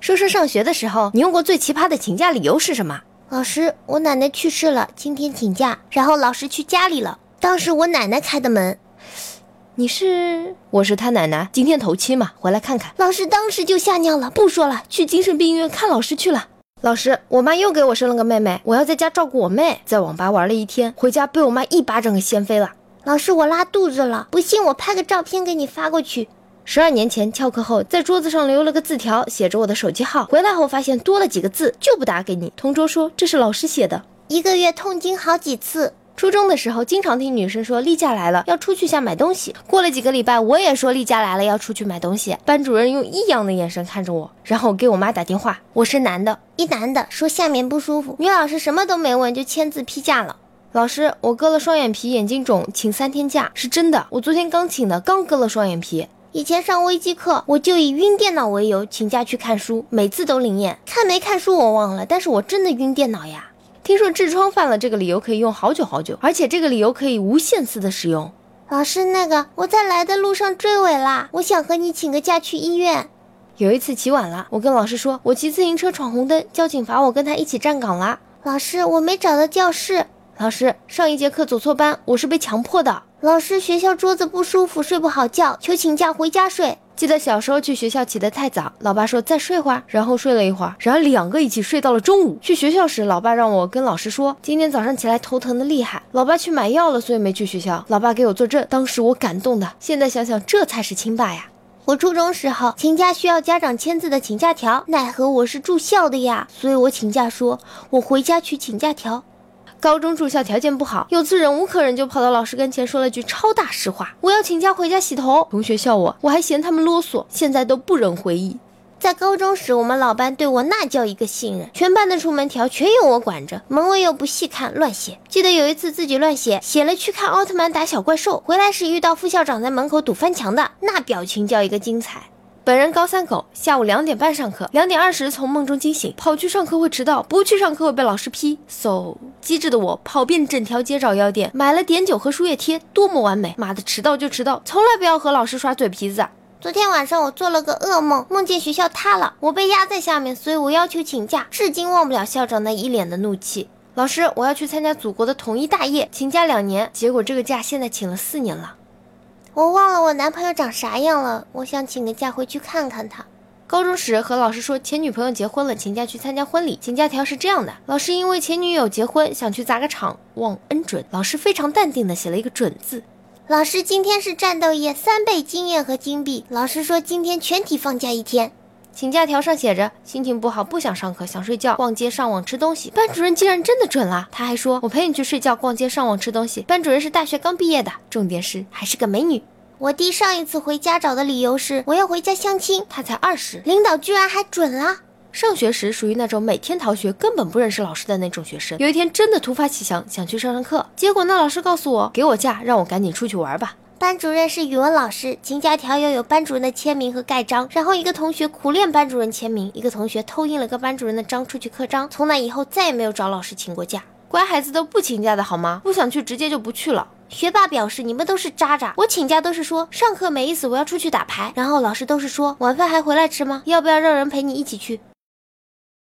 说说上学的时候，你用过最奇葩的请假理由是什么？老师，我奶奶去世了，今天请假。然后老师去家里了，当时我奶奶开的门。你是？我是他奶奶，今天头七嘛，回来看看。老师当时就吓尿了，不说了，去精神病院看老师去了。老师，我妈又给我生了个妹妹，我要在家照顾我妹，在网吧玩了一天，回家被我妈一巴掌给掀飞了。老师，我拉肚子了，不信我拍个照片给你发过去。十二年前翘课后，在桌子上留了个字条，写着我的手机号。回来后发现多了几个字，就不打给你。同桌说这是老师写的。一个月痛经好几次。初中的时候，经常听女生说例假来了，要出去下买东西。过了几个礼拜，我也说例假来了，要出去买东西。班主任用异样的眼神看着我，然后给我妈打电话。我是男的，一男的说下面不舒服。女老师什么都没问，就签字批假了。老师，我割了双眼皮，眼睛肿，请三天假，是真的。我昨天刚请的，刚割了双眼皮。以前上微机课，我就以晕电脑为由请假去看书，每次都灵验。看没看书我忘了，但是我真的晕电脑呀。听说痔疮犯了，这个理由可以用好久好久，而且这个理由可以无限次的使用。老师，那个我在来的路上追尾啦，我想和你请个假去医院。有一次起晚了，我跟老师说我骑自行车闯红灯，交警罚我跟他一起站岗啦。老师，我没找到教室。老师，上一节课走错班，我是被强迫的。老师，学校桌子不舒服，睡不好觉，求请假回家睡。记得小时候去学校起得太早，老爸说再睡会儿，然后睡了一会儿，然后两个一起睡到了中午。去学校时，老爸让我跟老师说，今天早上起来头疼的厉害，老爸去买药了，所以没去学校。老爸给我作证，当时我感动的，现在想想这才是亲爸呀。我初中时候请假需要家长签字的请假条，奈何我是住校的呀，所以我请假说我回家取请假条。高中住校条件不好，有次忍无可忍，就跑到老师跟前说了句超大实话：“我要请假回家洗头。”同学笑我，我还嫌他们啰嗦，现在都不忍回忆。在高中时，我们老班对我那叫一个信任，全班的出门条全由我管着，门卫又不细看，乱写。记得有一次自己乱写，写了去看奥特曼打小怪兽，回来时遇到副校长在门口堵翻墙的，那表情叫一个精彩。本人高三狗，下午两点半上课，两点二十从梦中惊醒，跑去上课会迟到，不去上课会被老师批。so 机智的我跑遍整条街找药店，买了碘酒和输液贴，多么完美！妈的，迟到就迟到，从来不要和老师耍嘴皮子。昨天晚上我做了个噩梦，梦见学校塌了，我被压在下面，所以我要求请假，至今忘不了校长那一脸的怒气。老师，我要去参加祖国的统一大业，请假两年，结果这个假现在请了四年了。我忘了我男朋友长啥样了，我想请个假回去看看他。高中时和老师说前女朋友结婚了，请假去参加婚礼。请假条是这样的：老师因为前女友结婚，想去砸个场，望恩准。老师非常淡定的写了一个准字。老师今天是战斗夜，三倍经验和金币。老师说今天全体放假一天。请假条上写着心情不好，不想上课，想睡觉，逛街上网吃东西。班主任竟然真的准了，他还说我陪你去睡觉、逛街上网吃东西。班主任是大学刚毕业的，重点是还是个美女。我弟上一次回家找的理由是我要回家相亲，他才二十，领导居然还准了。上学时属于那种每天逃学，根本不认识老师的那种学生。有一天真的突发奇想，想去上上课，结果那老师告诉我给我假，让我赶紧出去玩吧。班主任是语文老师，请假条要有班主任的签名和盖章。然后一个同学苦练班主任签名，一个同学偷印了个班主任的章出去刻章。从那以后再也没有找老师请过假。乖孩子都不请假的好吗？不想去直接就不去了。学霸表示：“你们都是渣渣！我请假都是说上课没意思，我要出去打牌。然后老师都是说晚饭还回来吃吗？要不要让人陪你一起去？